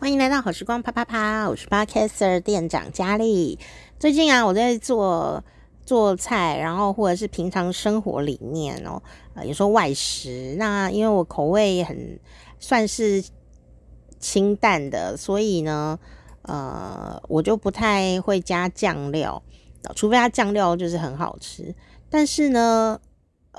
欢迎来到好时光啪啪啪，我是 Podcaster 店长佳丽。最近啊，我在做做菜，然后或者是平常生活里面哦，呃，有时候外食。那因为我口味很算是清淡的，所以呢，呃，我就不太会加酱料，除非它酱料就是很好吃。但是呢，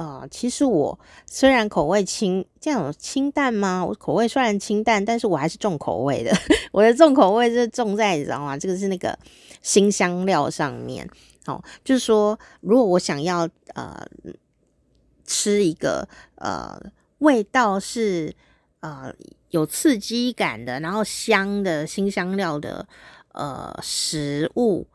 呃，其实我虽然口味清，这样清淡吗？我口味虽然清淡，但是我还是重口味的。我的重口味是重在你知道吗？这个是那个新香料上面哦。就是说，如果我想要呃吃一个呃味道是呃有刺激感的，然后香的新香料的呃食物。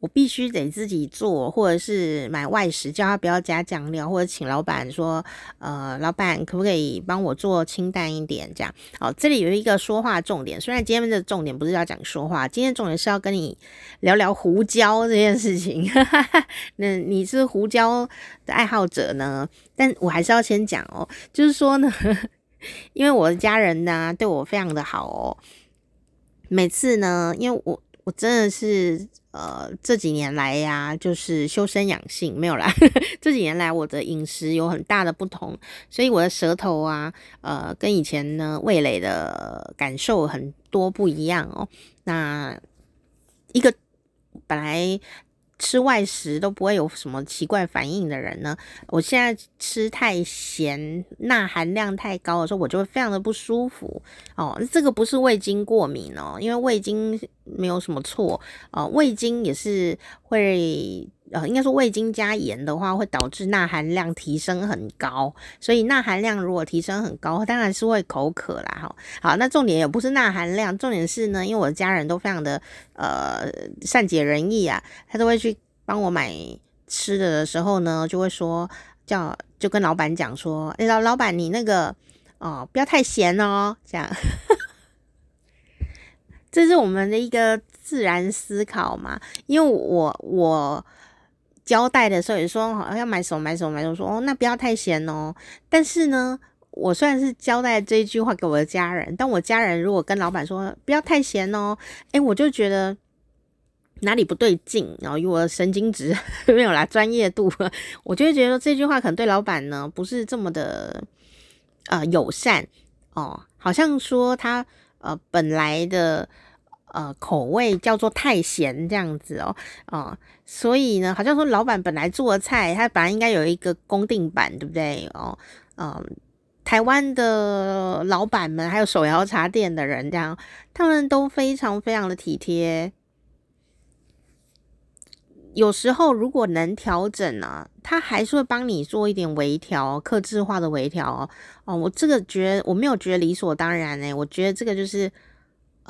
我必须得自己做，或者是买外食，叫他不要加酱料，或者请老板说，呃，老板可不可以帮我做清淡一点？这样，好，这里有一个说话重点。虽然今天的重点不是要讲说话，今天重点是要跟你聊聊胡椒这件事情。那你是胡椒的爱好者呢？但我还是要先讲哦，就是说呢，因为我的家人呢对我非常的好哦，每次呢，因为我。我真的是呃这几年来呀，就是修身养性没有啦。这几年来我的饮食有很大的不同，所以我的舌头啊，呃，跟以前呢味蕾的感受很多不一样哦。那一个本来。吃外食都不会有什么奇怪反应的人呢，我现在吃太咸、钠含量太高的时候，我就会非常的不舒服哦。这个不是味精过敏哦，因为味精没有什么错哦，味精也是会。呃，应该说味精加盐的话，会导致钠含量提升很高，所以钠含量如果提升很高，当然是会口渴啦。哈，好，那重点也不是钠含量，重点是呢，因为我的家人都非常的呃善解人意啊，他都会去帮我买吃的的时候呢，就会说叫就跟老板讲说，哎，老老板你那个哦不要太咸哦，这样，这是我们的一个自然思考嘛，因为我我。交代的时候也说好要买什么买什么买什么，说哦那不要太咸哦。但是呢，我虽然是交代这一句话给我的家人，但我家人如果跟老板说不要太咸哦，诶，我就觉得哪里不对劲，然后以我的神经质 没有啦，专业度，我就会觉得这句话可能对老板呢不是这么的呃友善哦，好像说他呃本来的。呃，口味叫做太咸这样子哦，哦，所以呢，好像说老板本来做的菜，他本来应该有一个公定版，对不对？哦，嗯，台湾的老板们还有手摇茶店的人，这样他们都非常非常的体贴。有时候如果能调整呢、他还是会帮你做一点微调、客制化的微调哦。哦，我这个觉得我没有觉得理所当然哎，我觉得这个就是。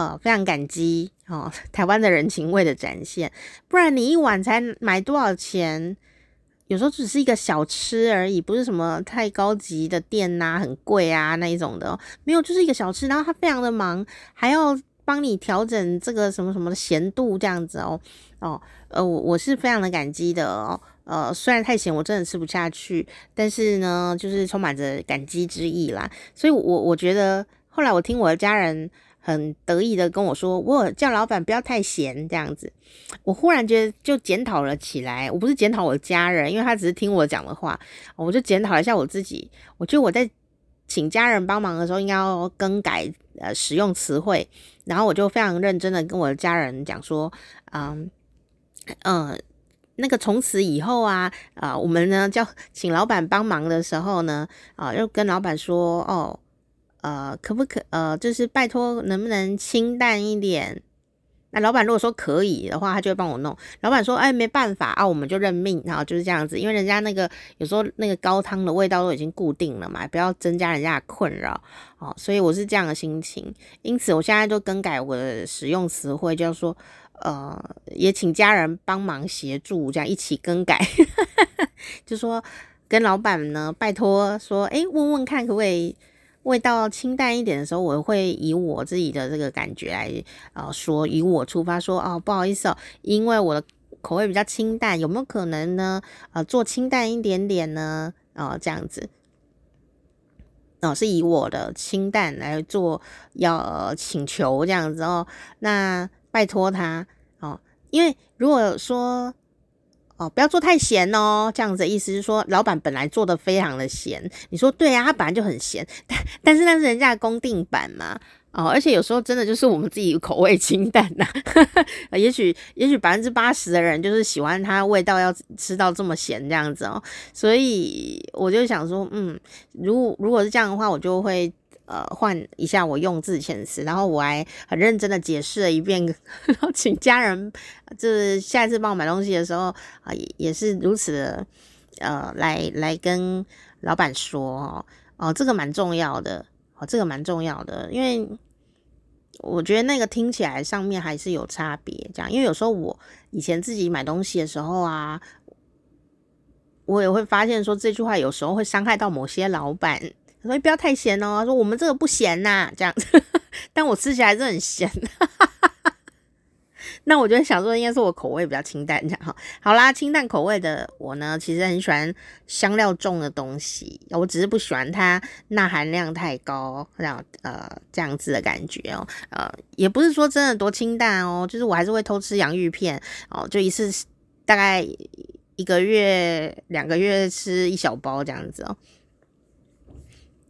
呃，非常感激哦，台湾的人情味的展现，不然你一碗才买多少钱？有时候只是一个小吃而已，不是什么太高级的店呐、很贵啊那一种的，没有，就是一个小吃。然后他非常的忙，还要帮你调整这个什么什么的咸度这样子哦哦，呃，我我是非常的感激的哦，呃，虽然太咸我真的吃不下去，但是呢，就是充满着感激之意啦。所以，我我觉得后来我听我的家人。很得意的跟我说：“我叫老板不要太闲，这样子。”我忽然觉得就检讨了起来。我不是检讨我的家人，因为他只是听我讲的话，我就检讨了一下我自己。我觉得我在请家人帮忙的时候，应该要更改呃使用词汇。然后我就非常认真的跟我的家人讲说：“嗯嗯、呃，那个从此以后啊，啊、我们呢叫请老板帮忙的时候呢，啊、呃，又跟老板说哦。”呃，可不可呃，就是拜托，能不能清淡一点？那老板如果说可以的话，他就会帮我弄。老板说，哎，没办法啊，我们就认命，然后就是这样子。因为人家那个有时候那个高汤的味道都已经固定了嘛，不要增加人家的困扰哦。所以我是这样的心情，因此我现在就更改我的使用词汇，就是说，呃，也请家人帮忙协助，这样一起更改，就说跟老板呢，拜托说，哎，问问看可不可以。味道清淡一点的时候，我会以我自己的这个感觉来呃说，以我出发说哦，不好意思哦，因为我的口味比较清淡，有没有可能呢？呃，做清淡一点点呢？哦，这样子。哦，是以我的清淡来做要、呃、请求这样子哦，那拜托他哦，因为如果说哦不要做太咸哦，这样子的意思是说，老板本来做的非常的咸，你说对啊，他本来就很咸，但但是那是人家的公定版嘛。哦，而且有时候真的就是我们自己口味清淡呐、啊，也许也许百分之八十的人就是喜欢它味道要吃到这么咸这样子哦，所以我就想说，嗯，如果如果是这样的话，我就会呃换一下我用字遣词，然后我还很认真的解释了一遍，然后请家人就是下一次帮我买东西的时候啊，也也是如此的呃来来跟老板说哦，哦，这个蛮重要的。哦，这个蛮重要的，因为我觉得那个听起来上面还是有差别。这样，因为有时候我以前自己买东西的时候啊，我也会发现说这句话有时候会伤害到某些老板。他说：“不要太咸哦。”说：“我们这个不咸呐。”这样子，但我吃起来是很咸。那我就想说，应该是我口味比较清淡，这样哈。好啦，清淡口味的我呢，其实很喜欢香料重的东西。我只是不喜欢它钠含量太高，这样呃这样子的感觉哦。呃，也不是说真的多清淡哦，就是我还是会偷吃洋芋片哦，就一次大概一个月、两个月吃一小包这样子哦。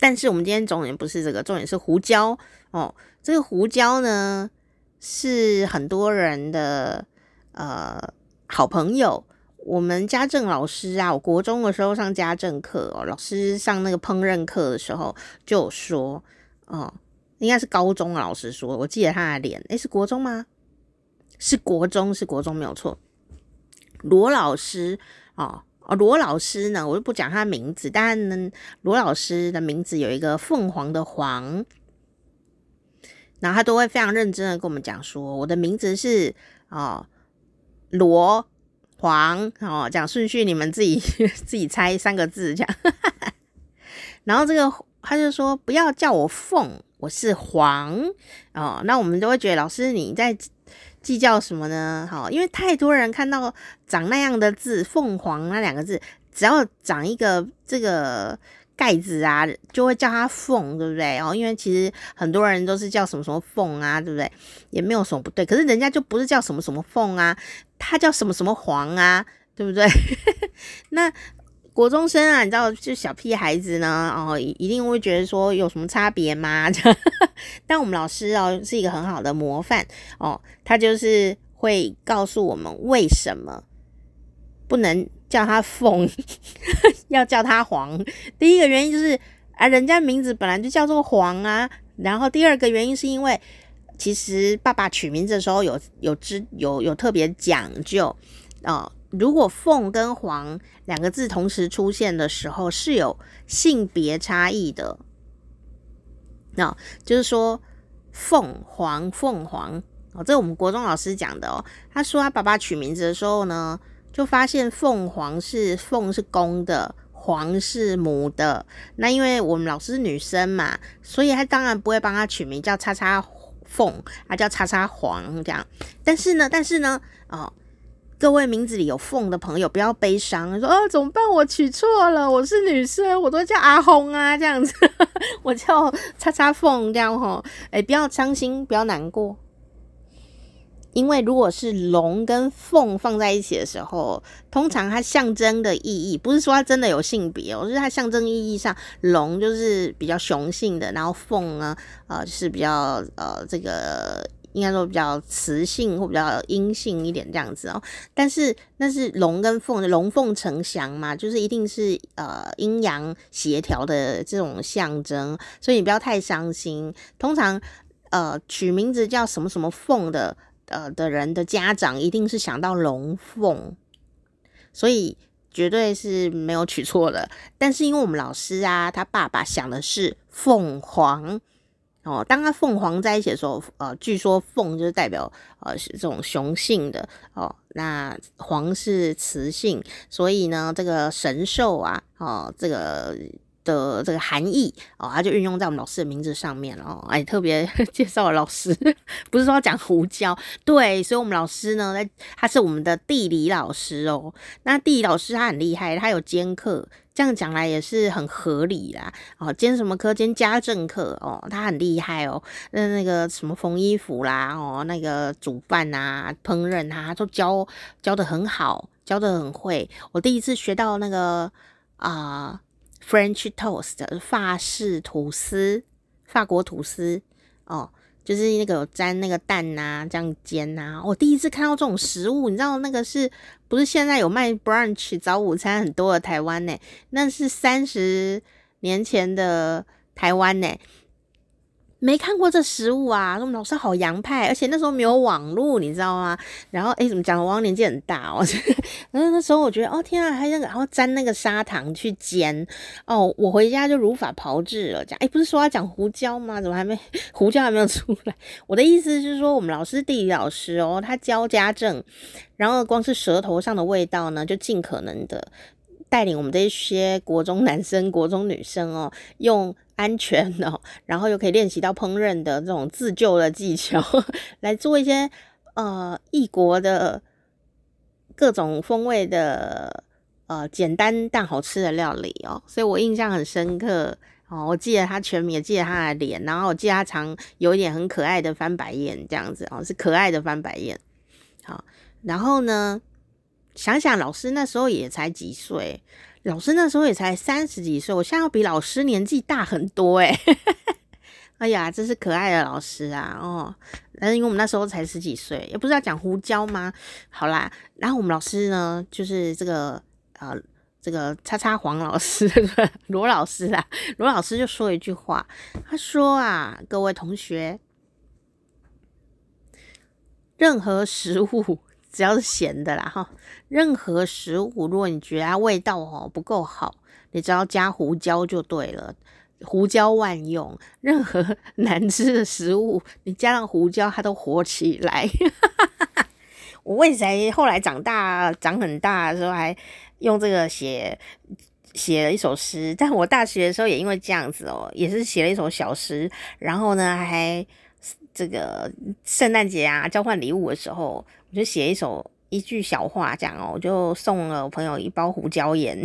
但是我们今天重点不是这个，重点是胡椒哦。这个胡椒呢，是很多人的呃好朋友。我们家政老师啊，我国中的时候上家政课哦，老师上那个烹饪课的时候就有说，哦，应该是高中老师说，我记得他的脸，诶，是国中吗？是国中，是国中没有错。罗老师哦，哦，罗老师呢，我就不讲他名字，但呢，罗老师的名字有一个凤凰的凰。然后他都会非常认真的跟我们讲说，我的名字是哦罗黄哦，讲顺序你们自己 自己猜三个字这样。然后这个他就说不要叫我凤，我是黄哦。那我们都会觉得老师你在计较什么呢？好、因为太多人看到长那样的字凤凰那两个字，只要长一个这个。盖子啊，就会叫它凤，对不对？哦，因为其实很多人都是叫什么什么凤啊，对不对？也没有什么不对。可是人家就不是叫什么什么凤啊，他叫什么什么黄啊，对不对？那国中生啊，你知道，就小屁孩子呢，哦，一定会觉得说有什么差别吗？但我们老师哦，是一个很好的模范哦，他就是会告诉我们为什么不能。叫他凤，要叫他黄。第一个原因就是啊，人家名字本来就叫做黄啊。然后第二个原因是因为，其实爸爸取名字的时候有有知有有特别讲究哦、如果凤跟黄两个字同时出现的时候，是有性别差异的。那、就是说凤凰凤凰哦，这我们国中老师讲的哦。他说他爸爸取名字的时候呢。就发现凤凰是凤是公的，凰是母的。那因为我们老师是女生嘛，所以他当然不会帮他取名叫叉叉凤，他叫叉叉凰这样。但是呢，但是呢，哦，各位名字里有凤的朋友不要悲伤，说哦怎么办？我取错了，我是女生，我都叫阿红啊这样子，我叫叉叉凤这样吼，哎，不要伤心，不要难过。因为如果是龙跟凤放在一起的时候，通常它象征的意义不是说它真的有性别哦，是它象征意义上，龙就是比较雄性的，然后凤呢，呃，是比较呃这个应该说比较雌性或比较阴性一点这样子哦。但是那是龙跟凤，龙凤呈祥嘛，就是一定是呃阴阳协调的这种象征，所以你不要太伤心。通常呃取名字叫什么什么凤的。呃的人的家长一定是想到龙凤，所以绝对是没有取错的。但是因为我们老师啊，他爸爸想的是凤凰哦。当他凤凰在一起的时候，呃，据说凤就是代表呃这种雄性的哦，那凰是雌性，所以呢，这个神兽啊，哦，这个。的这个含义哦，它就运用在我们老师的名字上面了哦，哎，特别 介绍了老师，不是说讲胡椒，对，所以我们老师呢，他是我们的地理老师哦。那地理老师他很厉害，他有兼课这样讲来也是很合理啦。哦，兼什么科？兼家政课哦，他很厉害哦。那那个什么缝衣服啦，哦，那个煮饭啊、烹饪啊，都教教得很好，教得很会。我第一次学到那个啊、French toast 法式吐司，法国吐司哦。就是那个有沾那个蛋呐、啊，这样煎呐、啊。我第一次看到这种食物，你知道那个是不是现在有卖 brunch 早午餐很多的台湾呢？那是三十年前的台湾呢。没看过这食物啊！我们老师好洋派，而且那时候没有网络，你知道吗？然后哎，怎么讲？我年纪很大哦。然 后那时候我觉得，哦天啊，还那个，然后沾那个砂糖去煎哦。我回家就如法炮制了。讲哎，不是说要讲胡椒吗？怎么还没 胡椒还没有出来？我的意思是说，我们老师地理老师哦，他教家政，然后光是舌头上的味道呢，就尽可能的带领我们这些国中男生、国中女生哦，用。安全哦，然后又可以练习到烹饪的这种自救的技巧，来做一些呃异国的各种风味的呃简单但好吃的料理哦，所以我印象很深刻哦。我记得他全名，也记得他的脸，然后我记得他常有一点很可爱的翻白眼这样子哦，是可爱的翻白眼。好，然后呢，想想老师那时候也才几岁。老师那时候也才三十几岁，我现在要比老师年纪大很多诶。哎呀，真是可爱的老师啊！哦，但是因为我们那时候才十几岁，也不是要讲胡椒吗？好啦，然后我们老师呢，就是这个呃，这个叉叉黄老师，罗老师啊，罗老师就说一句话，他说啊，各位同学，任何食物。只要是咸的啦哈，任何食物，如果你觉得它味道哦不够好，你只要加胡椒就对了，胡椒万用。任何难吃的食物，你加上胡椒，它都活起来。我为谁后来长大长很大的时候，还用这个写写了一首诗。但我大学的时候也因为这样子哦，也是写了一首小诗。然后呢，还这个圣诞节啊，交换礼物的时候。我就写一首一句小话，这样哦，我就送了我朋友一包胡椒盐，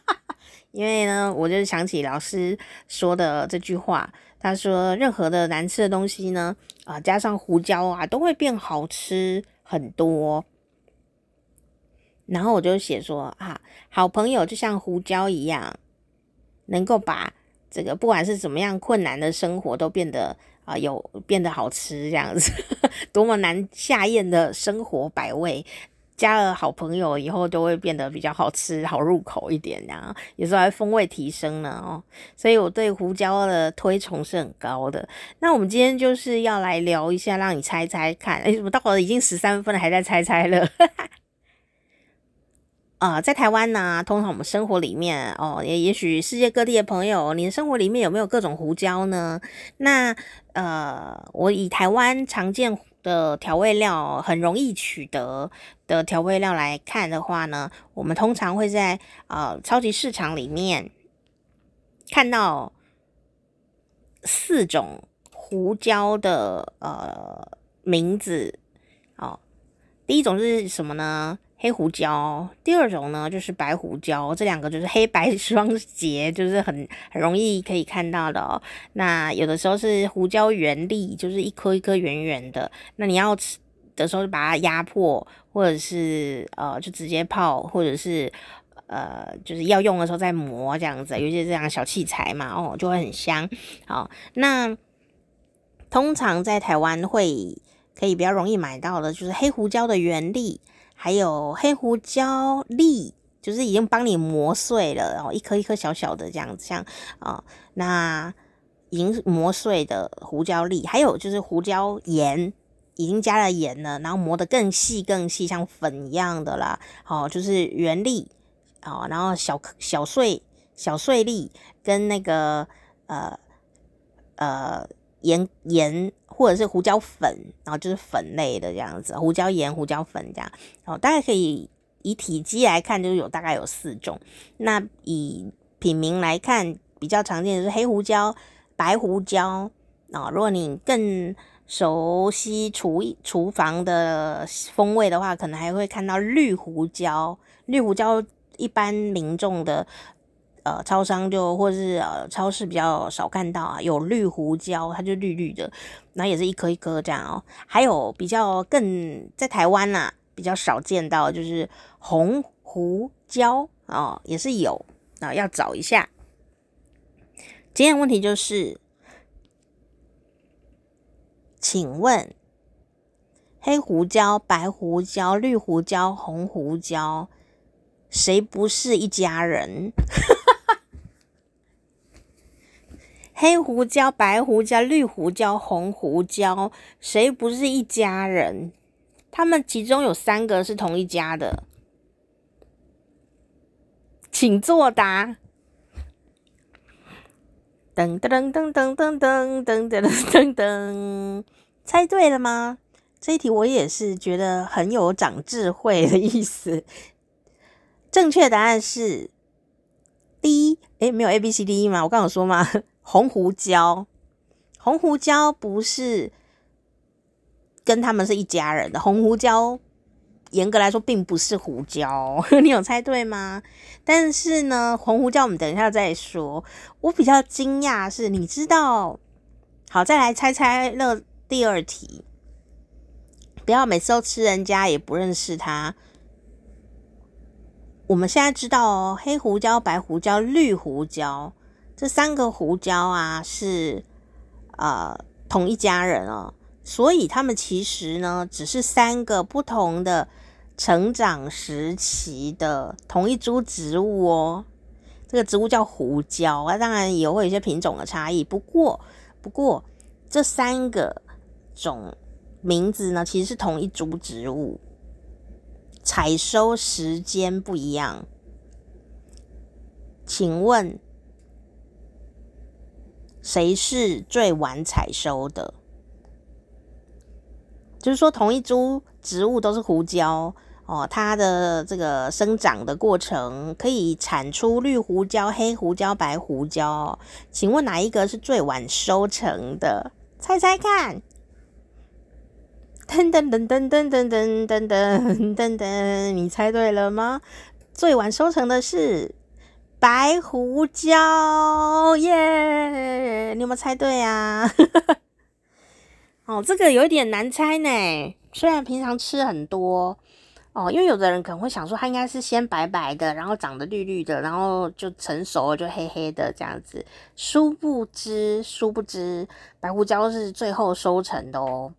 因为呢，我就想起老师说的这句话，他说任何的难吃的东西呢，啊，加上胡椒啊，都会变好吃很多。然后我就写说啊，好朋友就像胡椒一样，能够把这个不管是怎么样困难的生活都变得。啊，有变得好吃这样子，多么难下咽的生活百味，加了好朋友以后都会变得比较好吃、好入口一点，然后有时候还风味提升呢哦。所以我对胡椒的推崇是很高的。那我们今天就是要来聊一下，让你猜猜看，哎，怎么到了已经十三分了，还在猜猜了？啊、在台湾呢，通常我们生活里面哦，也也许世界各地的朋友，你的生活里面有没有各种胡椒呢？那呃，我以台湾常见的调味料，很容易取得的调味料来看的话呢，我们通常会在呃超级市场里面看到四种胡椒的呃名字哦。第一种是什么呢？黑胡椒，第二种呢就是白胡椒，这两个就是黑白 双节，就是很很容易可以看到的哦。那有的时候是胡椒圆粒，就是一颗一颗圆圆的。那你要吃的时候就把它压破，或者是呃就直接泡，或者是呃就是要用的时候再磨这样子，有些这样小器材嘛，哦就会很香。好，那通常在台湾会可以比较容易买到的，就是黑胡椒的原粒。还有黑胡椒粒，就是已经帮你磨碎了，然后一颗一颗小小的这样子，像啊、那已经磨碎的胡椒粒，还有就是胡椒盐，已经加了盐了，然后磨得更细更细，像粉一样的啦。哦，就是圆粒，哦，然后小小碎小碎粒跟那个呃呃盐盐。或者是胡椒粉，然后就是粉类的这样子，胡椒盐、胡椒粉这样，然后大概可以以体积来看，就是有大概有四种。那以品名来看，比较常见的是黑胡椒、白胡椒啊。如果你更熟悉厨厨房的风味的话，可能还会看到绿胡椒。绿胡椒一般民众的呃超商就或是呃超市比较少看到啊，有绿胡椒，它就绿绿的，然后也是一颗一颗这样哦。还有比较更在台湾呐、啊、比较少见到就是红胡椒哦，也是有啊、要找一下。今天的问题就是，请问黑胡椒、白胡椒、绿胡椒、红胡椒，谁不是一家人？黑胡椒、白胡椒、绿胡椒、红胡椒，谁不是一家人？他们其中有三个是同一家的，请作答。噔噔噔噔噔噔噔噔噔噔噔，猜对了吗？这一题我也是觉得很有长智慧的意思。正确答案是 D。诶，没有 A B C D E 吗？我刚有说吗？红胡椒，红胡椒不是跟他们是一家人的。红胡椒。严格来说，并不是胡椒，你有猜对吗？但是呢，红胡椒我们等一下再说。我比较惊讶是，你知道，好，再来猜猜乐第二题，不要每次都吃人家也不认识他。我们现在知道哦，黑胡椒、白胡椒、绿胡椒这三个胡椒啊，是呃同一家人哦，所以他们其实呢，只是三个不同的。成长时期的同一株植物哦，这个植物叫胡椒啊，当然也会有一些品种的差异。不过，不过这三个种名字呢，其实是同一株植物，采收时间不一样。请问谁是最晚采收的？就是说，同一株植物都是胡椒。哦，它的这个生长的过程可以产出绿胡椒、黑胡椒、白胡椒，请问哪一个是最晚收成的？猜猜看！噔噔噔噔噔噔噔噔噔噔噔，你猜对了吗？最晚收成的是白胡椒，耶！你有没有猜对啊？哦，这个有一点难猜呢，虽然平常吃很多。哦，因为有的人可能会想说，它应该是先白白的，然后长得绿绿的，然后就成熟了就黑黑的这样子。殊不知，殊不知，白胡椒是最后收成的哦。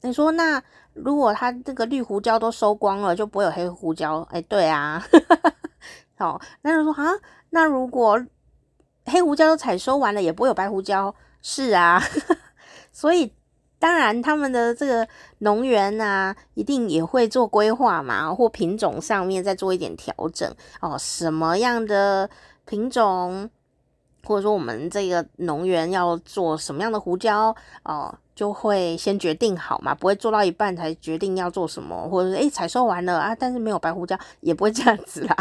你说，那如果它这个绿胡椒都收光了，就不会有黑胡椒？哎，对啊。哦，那就说啊，那如果黑胡椒都采收完了，也不会有白胡椒？是啊，所以。当然，他们的这个农园啊，一定也会做规划嘛，或品种上面再做一点调整哦。什么样的品种，或者说我们这个农园要做什么样的胡椒哦，就会先决定好嘛，不会做到一半才决定要做什么，或者是诶采收完了啊，但是没有白胡椒，也不会这样子啦。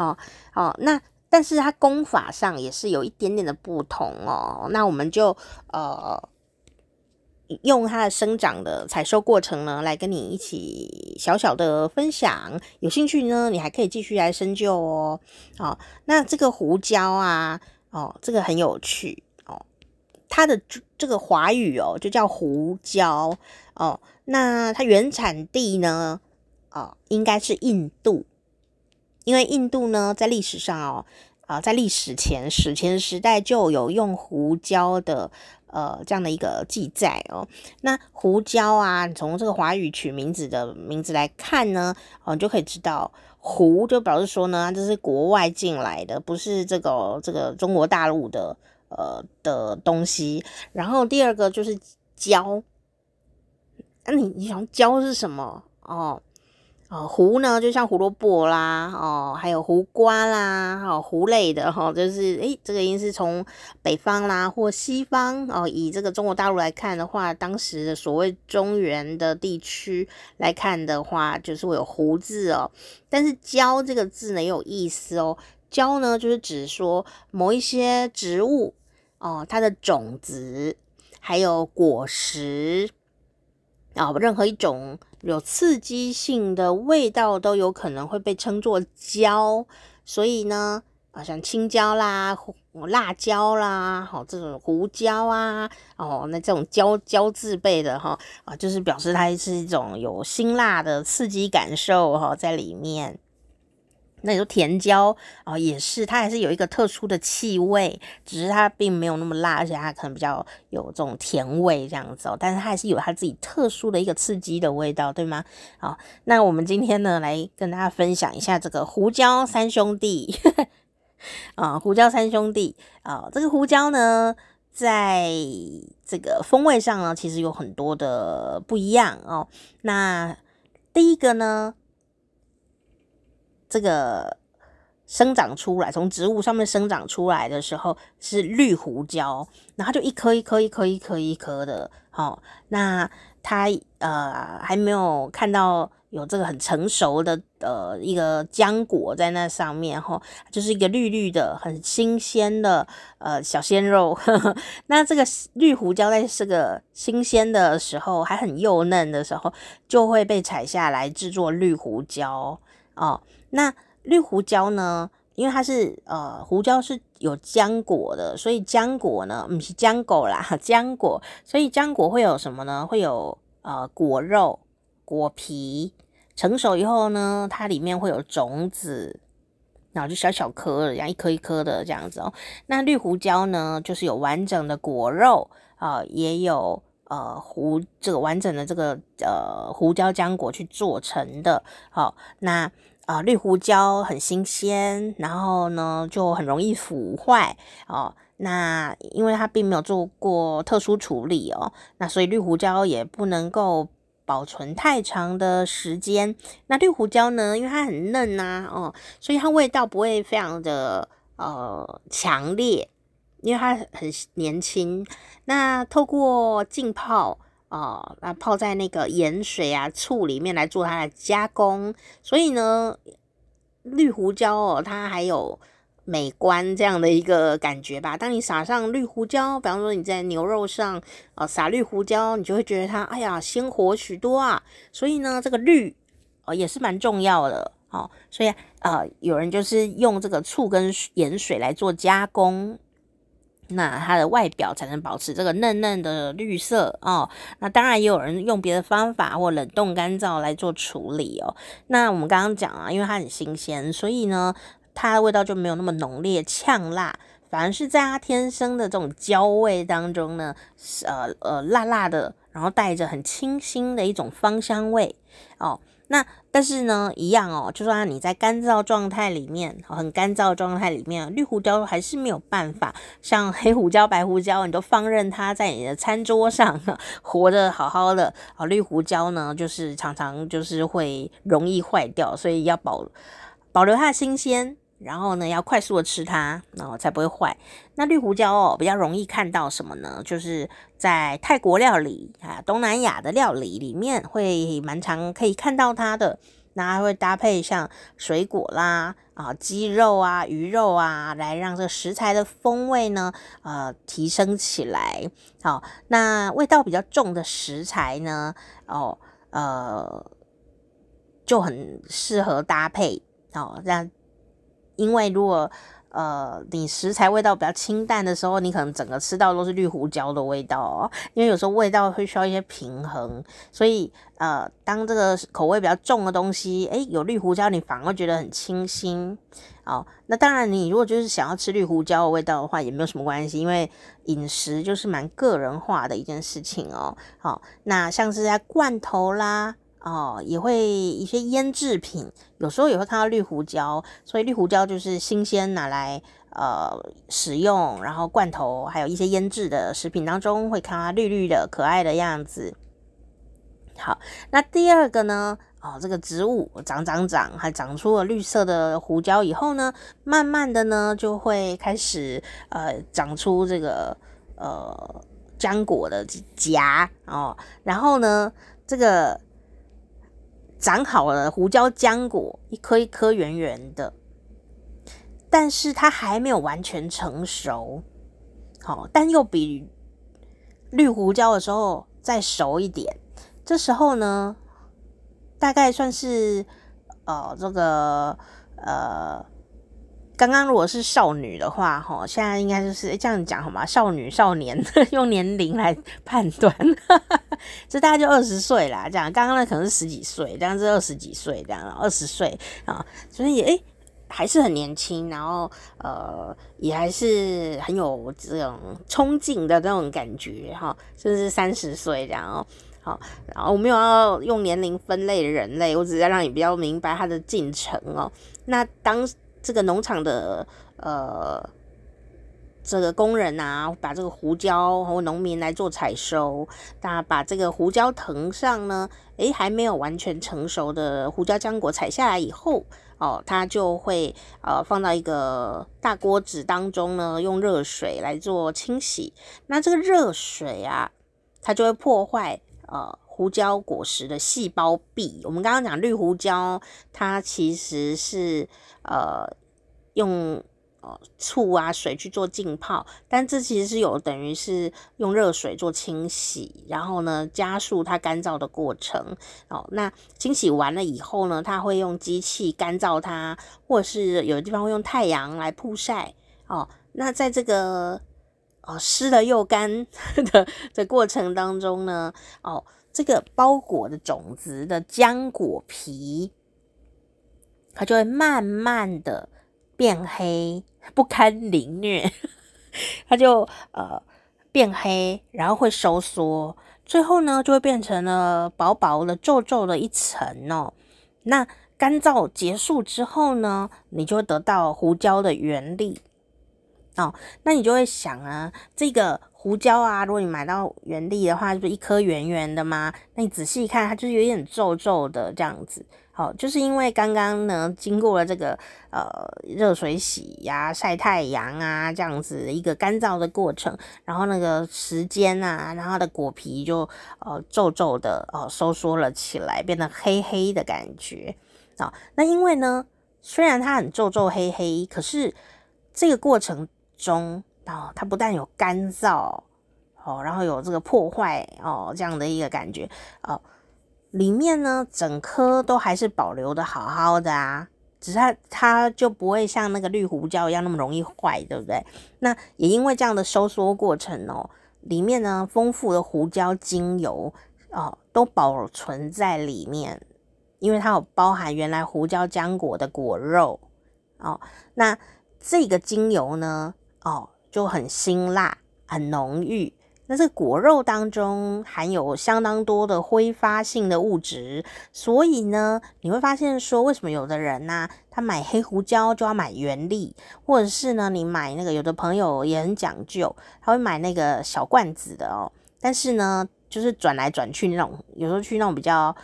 好好，那但是它功法上也是有一点点的不同哦。那我们就呃。用它的生长的采收过程呢，来跟你一起小小的分享。有兴趣呢，你还可以继续来深究哦。好，那这个胡椒啊，哦，这个很有趣哦。它的这个华语哦，就叫胡椒哦。那它原产地呢，哦，应该是印度，因为印度呢，在历史上哦，啊，在历史前史前时代就有用胡椒的。呃，这样的一个记载哦。那胡椒啊，你从这个华语取名字的名字来看呢，哦，你就可以知道胡就表示说呢，这是国外进来的，不是这个这个中国大陆的呃的东西。然后第二个就是椒，那你你想椒是什么哦？哦，胡呢，就像胡萝卜啦，哦，还有胡瓜啦，哦，胡类的哈、哦，就是诶，这个音是从北方啦或西方哦，以这个中国大陆来看的话，当时的所谓中原的地区来看的话，就是会有胡字哦。但是椒这个字呢也有意思哦，椒呢就是指说某一些植物哦，它的种子还有果实啊、任何一种。有刺激性的味道都有可能会被称作椒，所以呢，啊，像青椒啦、辣椒啦，好这种胡椒啊，哦，那这种椒椒字辈的哈，啊，就是表示它是一种有辛辣的刺激感受哈，在里面。那你说甜椒啊，也是，它还是有一个特殊的气味，只是它并没有那么辣，而且它可能比较有这种甜味这样子哦。但是它还是有它自己特殊的一个刺激的味道，对吗？好，那我们今天呢，来跟大家分享一下这个胡椒三兄弟啊，胡椒三兄弟啊，这个胡椒呢，在这个风味上呢，其实有很多的不一样哦。那第一个呢？这个生长出来，从植物上面生长出来的时候是绿胡椒，然后就一颗一颗一颗一颗一颗的，好、哦，那它呃还没有看到有这个很成熟的呃一个浆果在那上面，哈、就是一个绿绿的很新鲜的呃小鲜肉呵呵。那这个绿胡椒在这个新鲜的时候还很幼嫩的时候，就会被采下来制作绿胡椒哦。那绿胡椒呢？因为它是呃，胡椒是有浆果的，所以浆果呢，不是浆果啦，浆果，所以浆果会有什么呢？会有呃果肉、果皮，成熟以后呢，它里面会有种子，然后就小小颗的，这样一颗一颗的这样子哦。那绿胡椒呢，就是有完整的果肉啊、呃，也有呃胡这个完整的这个呃胡椒浆果去做成的。好、那。啊、绿胡椒很新鲜，然后呢就很容易腐坏哦。那因为它并没有做过特殊处理哦，那所以绿胡椒也不能够保存太长的时间。那绿胡椒呢，因为它很嫩呐、哦，所以它味道不会非常的呃强烈，因为它很年轻。那透过浸泡。哦，那泡在那个盐水啊、醋里面来做它的加工，所以呢，绿胡椒哦，它还有美观这样的一个感觉吧。当你撒上绿胡椒，比方说你在牛肉上哦撒绿胡椒，你就会觉得它哎呀鲜活许多啊。所以呢，这个绿哦也是蛮重要的哦。所以呃，有人就是用这个醋跟盐水来做加工。那它的外表才能保持这个嫩嫩的绿色哦。那当然也有人用别的方法或冷冻干燥来做处理哦。那我们刚刚讲啊，因为它很新鲜，所以呢，它的味道就没有那么浓烈呛辣，反而是在它天生的这种焦味当中呢，呃呃辣辣的，然后带着很清新的一种芳香味哦。那但是呢，一样哦，就算你在干燥状态里面，很干燥状态里面，绿胡椒还是没有办法像黑胡椒、白胡椒，你都放任它在你的餐桌上活得好好的啊。绿胡椒呢，就是常常就是会容易坏掉，所以要保保留它新鲜。然后呢，要快速的吃它，然后才不会坏。那绿胡椒哦，比较容易看到什么呢？就是在泰国料理啊，东南亚的料理里面会蛮常可以看到它的。那还会搭配像水果啦啊、鸡肉啊、鱼肉啊，来让这食材的风味呢，呃，提升起来。好，那味道比较重的食材呢，哦，呃，就很适合搭配。哦，这样。因为如果呃你食材味道比较清淡的时候，你可能整个吃到都是绿胡椒的味道哦。因为有时候味道会需要一些平衡，所以呃当这个口味比较重的东西，诶，有绿胡椒，你反而觉得很清新。哦，那当然你如果就是想要吃绿胡椒的味道的话，也没有什么关系，因为饮食就是蛮个人化的一件事情哦。好，那像是在罐头啦。哦，也会一些腌制品，有时候也会看到绿胡椒，所以绿胡椒就是新鲜拿来呃使用，然后罐头还有一些腌制的食品当中会看到它绿绿的可爱的样子。好，那第二个呢？哦，这个植物长长长，还长出了绿色的胡椒以后呢，慢慢的呢就会开始呃长出这个呃浆果的荚哦，然后呢这个。长好了胡椒浆果，一颗一颗圆圆的，但是它还没有完全成熟，好，但又比绿胡椒的时候再熟一点。这时候呢，大概算是呃这个呃刚刚如果是少女的话，哈，现在应该就是这样讲好吗？少女、少年 用年龄来判断，这大概就二十岁啦。这样刚刚那可能是十几岁，这样是二十几岁，这样二十岁啊，所以诶还是很年轻，然后呃也还是很有这种冲劲的那种感觉哈，甚至三十岁这样哦。好，然后我没有要用年龄分类人类，我只是要让你比较明白它的进程哦。那当这个农场的呃，这个工人啊，把这个胡椒和农民来做采收，那把这个胡椒藤上呢，诶，还没有完全成熟的胡椒浆果采下来以后，哦，它就会呃放到一个大锅子当中呢，用热水来做清洗。那这个热水啊，它就会破坏呃胡椒果实的细胞壁。我们刚刚讲绿胡椒，它其实是。呃，用呃醋啊水去做浸泡，但这其实是有等于是用热水做清洗，然后呢加速它干燥的过程。哦，那清洗完了以后呢，它会用机器干燥它，或者是有的地方会用太阳来曝晒。哦，那在这个哦湿了又干的 的过程当中呢，哦，这个包裹的种子的浆果皮。它就会慢慢的变黑，不堪凌虐，它就呃变黑，然后会收缩，最后呢就会变成了薄薄的、皱皱的一层哦。那干燥结束之后呢，你就会得到胡椒的原粒哦。那你就会想啊，这个胡椒啊，如果你买到原粒的话，就一颗圆圆的嘛。那你仔细看，它就是有点皱皱的这样子。好，就是因为刚刚呢，经过了这个呃热水洗呀、晒太阳啊这样子一个干燥的过程，然后那个时间啊，然后它的果皮就呃皱皱的呃收缩了起来，变得黑黑的感觉啊。那因为呢，虽然它很皱皱黑黑，可是这个过程中哦，它不但有干燥哦，然后有这个破坏哦这样的一个感觉哦。里面呢，整颗都还是保留的好好的啊，只是它它就不会像那个绿胡椒一样那么容易坏，对不对？那也因为这样的收缩过程哦，里面呢丰富的胡椒精油哦都保存在里面，因为它有包含原来胡椒浆果的果肉哦。那这个精油呢哦就很辛辣，很浓郁。那这个果肉当中含有相当多的挥发性的物质，所以呢，你会发现说，为什么有的人呢、他买黑胡椒就要买原粒，或者是呢，你买那个有的朋友也很讲究，他会买那个小罐子的哦。但是呢，就是转来转去那种，有时候去那种比较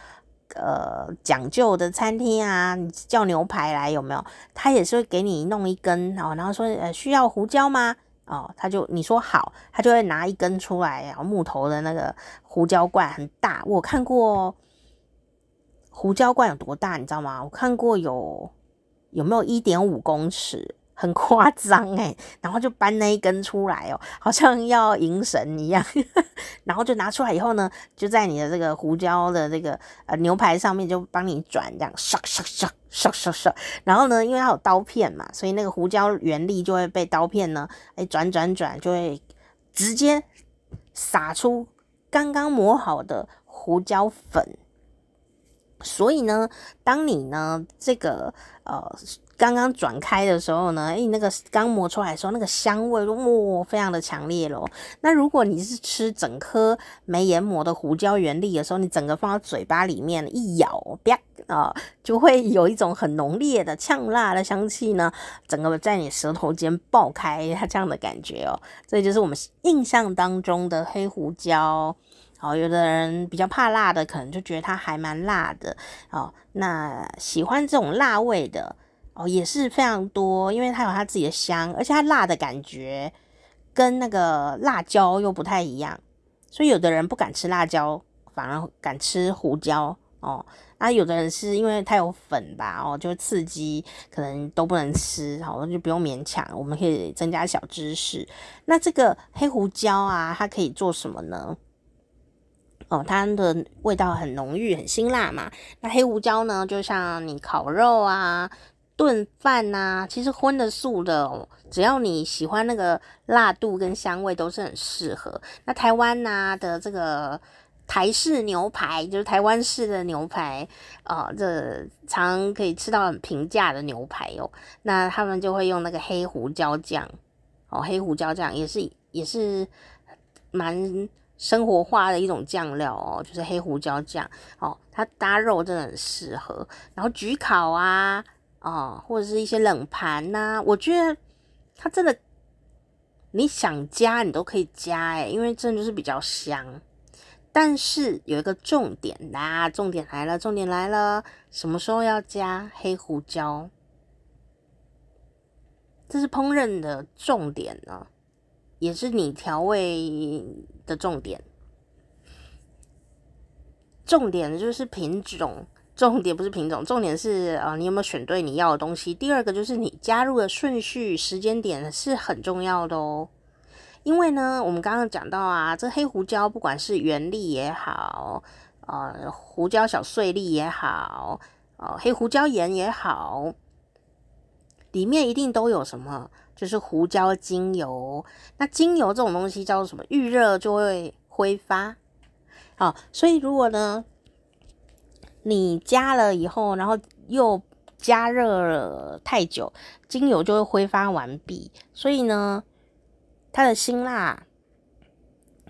呃讲究的餐厅啊，你叫牛排来有没有？他也是会给你弄一根哦，然后说呃需要胡椒吗？哦，他就你说好，他就会拿一根出来，然后木头的那个胡椒罐很大，我看过胡椒罐有多大，你知道吗？我看过有有没有一点五公尺。很夸张诶，然后就搬那一根出来哦，好像要迎神一样，然后就拿出来以后呢，就在你的这个胡椒的这个呃牛排上面就帮你转这样，刷刷刷刷刷刷，然后呢，因为它有刀片嘛，所以那个胡椒原粒就会被刀片呢，哎转转转，就会直接撒出刚刚磨好的胡椒粉。所以呢，当你呢这个呃。刚刚转开的时候呢，诶，那个刚磨出来的时候，那个香味哇、哦，非常的强烈咯。那如果你是吃整颗没研磨的胡椒原粒的时候，你整个放到嘴巴里面一咬，啪啊，就会有一种很浓烈的呛辣的香气呢，整个在你舌头间爆开，它这样的感觉哦。这就是我们印象当中的黑胡椒。哦，有的人比较怕辣的，可能就觉得它还蛮辣的。哦，那喜欢这种辣味的。哦，也是非常多，因为它有它自己的香，而且它辣的感觉跟那个辣椒又不太一样，所以有的人不敢吃辣椒，反而敢吃胡椒哦。那有的人是因为它有粉吧，哦，就刺激，可能都不能吃，好，就不用勉强。我们可以增加小知识。那这个黑胡椒啊，它可以做什么呢？哦，它的味道很浓郁，很辛辣嘛。那黑胡椒呢，就像你烤肉啊。炖饭呐，其实荤的素的，哦只要你喜欢那个辣度跟香味，都是很适合。那台湾呐的这个台式牛排，就是台湾式的牛排，呃，这常可以吃到很平价的牛排哦。那他们就会用那个黑胡椒酱哦，黑胡椒酱也是也是蛮生活化的一种酱料哦，就是黑胡椒酱哦，它搭肉真的很适合。然后焗烤啊。哦，或者是一些冷盘呐、我觉得它真的，你想加你都可以加诶，因为真的就是比较香。但是有一个重点啦，重点来了，重点来了，什么时候要加黑胡椒？这是烹饪的重点呢，也是你调味的重点。重点就是品种。重点不是品种，重点是啊，你有没有选对你要的东西？第二个就是你加入的顺序、时间点是很重要的哦。因为呢，我们刚刚讲到啊，这黑胡椒不管是原粒也好，呃，胡椒小碎粒也好，呃，黑胡椒盐也好，里面一定都有什么？就是胡椒精油。那精油这种东西叫做什么？遇热就会挥发。好，所以如果呢，你加了以后，然后又加热了太久，精油就会挥发完毕，所以呢，它的辛辣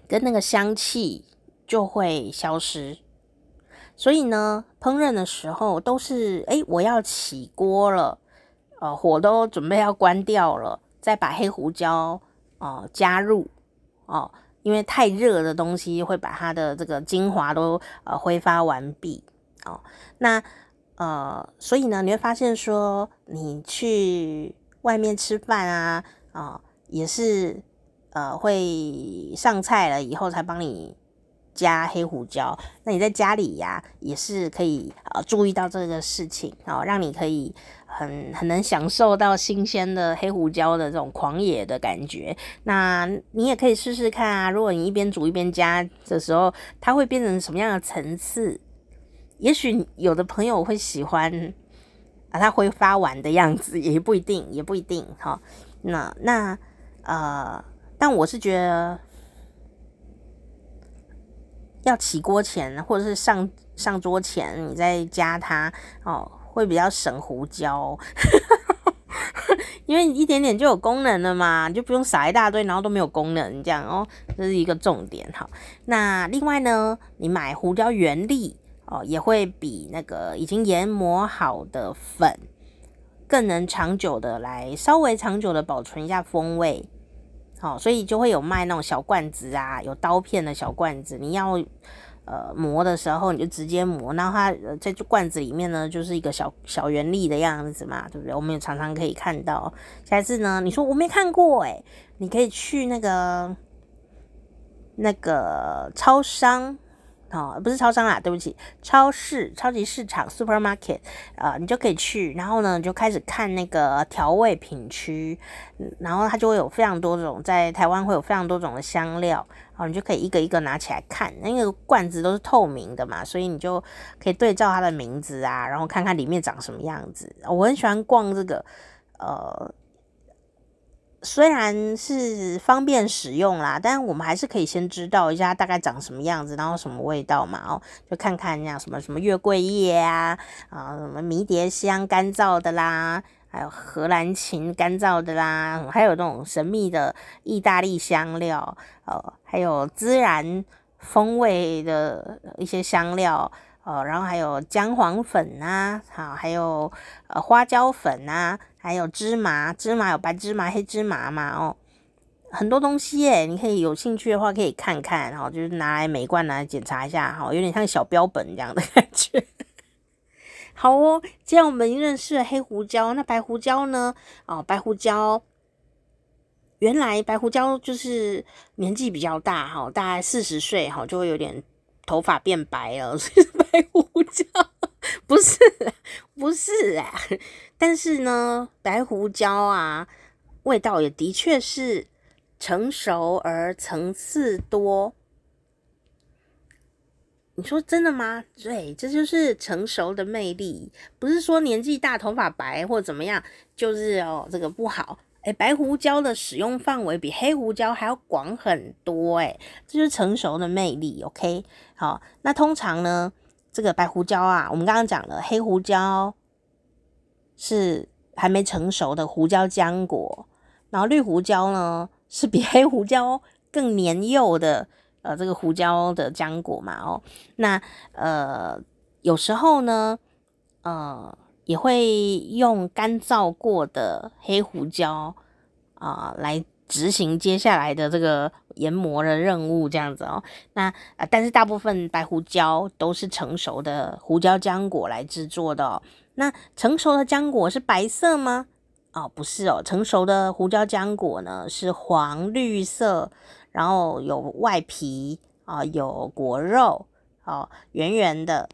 跟那个香气就会消失。所以呢，烹饪的时候都是，诶，我要起锅了，呃，火都准备要关掉了，再把黑胡椒哦、加入哦，因为太热的东西会把它的这个精华都呃挥发完毕。哦，那呃，所以呢，你会发现说，你去外面吃饭啊，啊、也是呃，会上菜了以后才帮你加黑胡椒。那你在家里呀，也是可以呃注意到这个事情哦，让你可以很很能享受到新鲜的黑胡椒的这种狂野的感觉。那你也可以试试看啊，如果你一边煮一边加的时候，它会变成什么样的层次？也许有的朋友会喜欢啊，它挥发完的样子，也不一定，也不一定哈。那那呃，但我是觉得要起锅前或者是上上桌前，你再加它哦，会比较省胡椒，因为一点点就有功能了嘛，你就不用撒一大堆，然后都没有功能这样哦，这是一个重点哈。那另外呢，你买胡椒原粒。哦，也会比那个已经研磨好的粉更能长久的来稍微长久的保存一下风味。好，所以就会有卖那种小罐子啊，有刀片的小罐子。你要呃磨的时候，你就直接磨，然后它在这罐子里面呢，就是一个小小圆粒的样子嘛，对不对？我们也常常可以看到。下次呢，你说我没看过诶，你可以去那个那个超商。哦，不是超商啦，对不起，超市、超级市场 （supermarket），呃，你就可以去，然后呢，你就开始看那个调味品区，然后它就会有非常多种，在台湾会有非常多种的香料，哦，你就可以一个一个拿起来看，那个罐子都是透明的嘛，所以你就可以对照它的名字啊，然后看看里面长什么样子。我很喜欢逛这个，呃。虽然是方便使用啦，但我们还是可以先知道一下大概长什么样子，然后什么味道嘛哦，就看看那样什么什么月桂叶啊啊，什么迷迭香干燥的啦，还有荷兰芹干燥的啦，还有那种神秘的意大利香料哦，还有孜然风味的一些香料哦，然后还有姜黄粉啊，好，还有呃花椒粉啊。还有芝麻，芝麻有白芝麻、黑芝麻嘛？哦，很多东西耶，你可以有兴趣的话可以看看，然后就是拿来每罐拿来检查一下，哈，有点像小标本这样的 感觉。好哦，既然我们认识了黑胡椒，那白胡椒呢？哦，白胡椒，原来白胡椒就是年纪比较大，哈，大概四十岁，哈，就会有点头发变白了，所以白胡椒。不是，不是啊，但是呢，白胡椒啊，味道也的确是成熟而层次多。你说真的吗？对，这就是成熟的魅力，不是说年纪大头发白或怎么样，就是哦这个不好。诶，白胡椒的使用范围比黑胡椒还要广很多，诶，这就是成熟的魅力。OK，好，那通常呢，这个白胡椒啊，我们刚刚讲了，黑胡椒是还没成熟的胡椒浆果，然后绿胡椒呢是比 黑胡椒更年幼的呃这个胡椒的浆果嘛，哦，那呃有时候呢，呃。也会用干燥过的黑胡椒啊、来执行接下来的这个研磨的任务，这样子哦。那啊、但是大部分白胡椒都是成熟的胡椒浆果来制作的哦。那成熟的浆果是白色吗？哦，不是哦，成熟的胡椒浆果呢是黄绿色，然后有外皮啊、有果肉哦，圆圆的。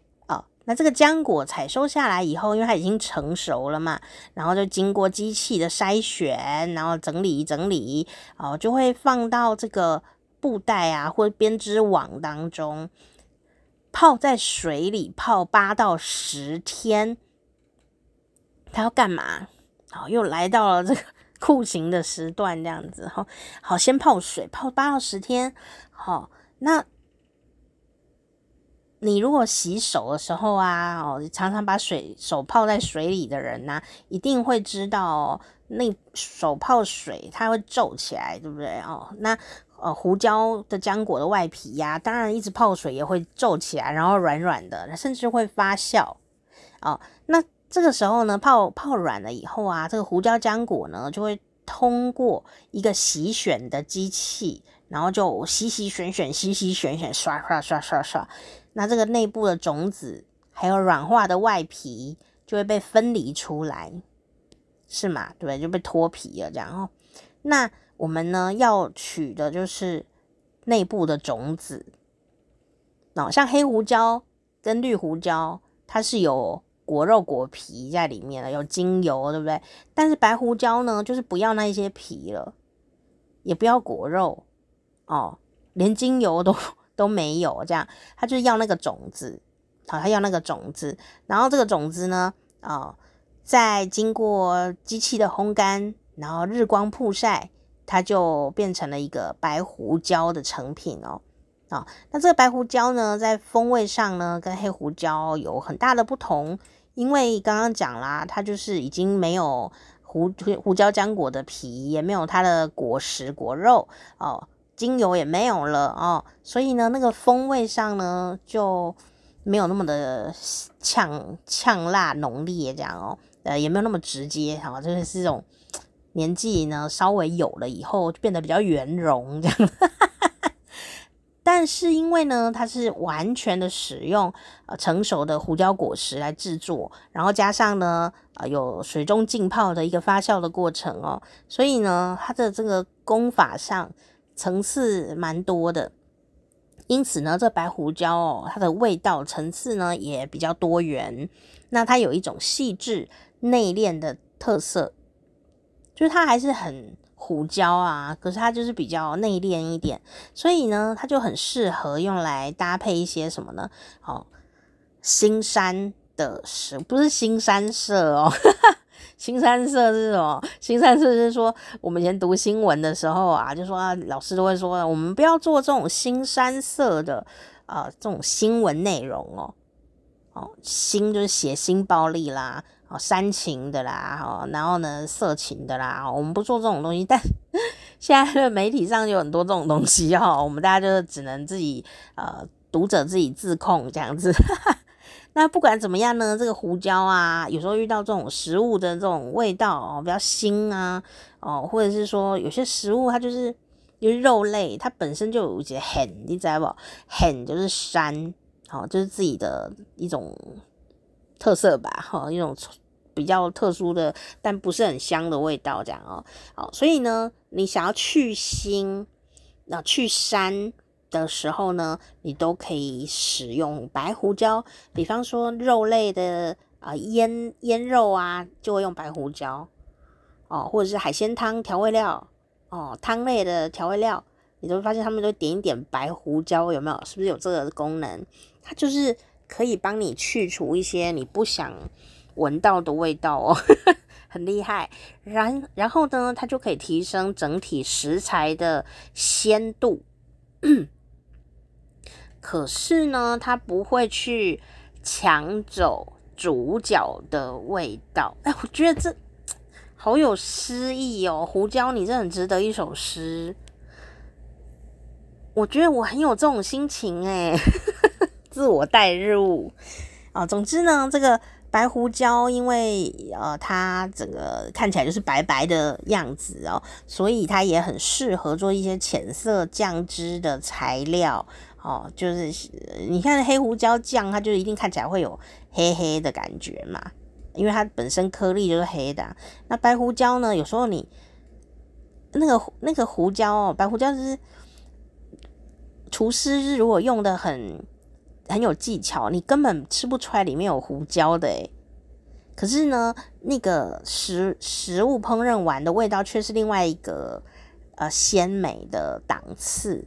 那这个浆果采收下来以后，因为它已经成熟了嘛，然后就经过机器的筛选，然后整理整理，哦，就会放到这个布袋啊或者编织网当中，泡在水里泡八到十天。它要干嘛？好，又来到了这个 酷刑的时段，这样子哈。好，先泡水泡八到十天。好，那。你如果洗手的时候啊，哦，常常把水手泡在水里的人呢，一定会知道，那手泡水它会皱起来，对不对哦？那呃胡椒的浆果的外皮呀，当然一直泡水也会皱起来，然后软软的，甚至会发酵哦。那这个时候呢，泡泡软了以后啊，这个胡椒浆果呢就会通过一个洗选的机器，然后就洗洗选选，洗洗选选，刷刷刷刷刷。那这个内部的种子还有软化的外皮就会被分离出来，是吗？对？就被脱皮了这样哦。那我们呢要取的就是内部的种子。哦，像黑胡椒跟绿胡椒，它是有果肉果皮在里面的，有精油，对不对？但是白胡椒呢，就是不要那一些皮了，也不要果肉哦，连精油都。都没有这样，他就是要那个种子，好，他要那个种子，然后这个种子呢，哦，在经过机器的烘干，然后日光曝晒，它就变成了一个白胡椒的成品哦，哦，那这个白胡椒呢，在风味上呢，跟黑胡椒有很大的不同，因为刚刚讲啦，它就是已经没有胡胡椒浆果的皮，也没有它的果实果肉哦。精油也没有了哦，所以呢，那个风味上呢就没有那么的呛呛辣浓烈这样哦，呃，也没有那么直接哈，就是这种年纪呢稍微有了以后就变得比较圆融这样。但是因为呢，它是完全的使用成熟的胡椒果实来制作，然后加上呢呃有水中浸泡的一个发酵的过程哦，所以呢，它的这个功法上。层次蛮多的，因此呢，这白胡椒哦，它的味道层次呢也比较多元。那它有一种细致内敛的特色，就是它还是很胡椒啊，可是它就是比较内敛一点，所以呢，它就很适合用来搭配一些什么呢？哦，新山的食，不是新山色哦。新三色是什么？腥膻色是说，我们以前读新闻的时候啊，就说，老师都会说，我们不要做这种新三色的啊、呃，这种新闻内容哦。哦，新就是血腥暴力啦，哦，煽情的啦，哦，然后呢，色情的啦，我们不做这种东西。但现在的媒体上有很多这种东西哦，我们大家就只能自己呃，读者自己自控这样子。那不管怎么样呢，这个胡椒啊，有时候遇到这种食物的这种味道哦，比较腥啊，哦，或者是说有些食物它就是因为肉类，它本身就有一些很，你知道不？很就是膻，哦，就是自己的一种特色吧，哈、哦，一种比较特殊的，但不是很香的味道，这样哦，哦，所以呢，你想要去腥，那去膻。的时候呢，你都可以使用白胡椒。比方说肉类的啊，腌腌肉啊，就会用白胡椒哦，或者是海鲜汤调味料哦，汤类的调味料你就会发现他们都点一点白胡椒，有没有？是不是有这个功能？它就是可以帮你去除一些你不想闻到的味道哦，很厉害。然然后呢，它就可以提升整体食材的鲜度。可是呢，它不会去抢走主角的味道。哎，我觉得这好有诗意哦，胡椒，你这很值得一首诗。我觉得我很有这种心情哎，自我代入啊。总之呢，这个白胡椒，因为呃，它整个看起来就是白白的样子哦，所以它也很适合做一些浅色酱汁的材料。哦，就是你看黑胡椒酱，它就一定看起来会有黑黑的感觉嘛，因为它本身颗粒就是黑的。那白胡椒呢，有时候你那个那个胡椒哦，白胡椒是厨师是如果用的很很有技巧，你根本吃不出来里面有胡椒的诶。可是呢，那个食食物烹饪完的味道却是另外一个呃鲜美的档次。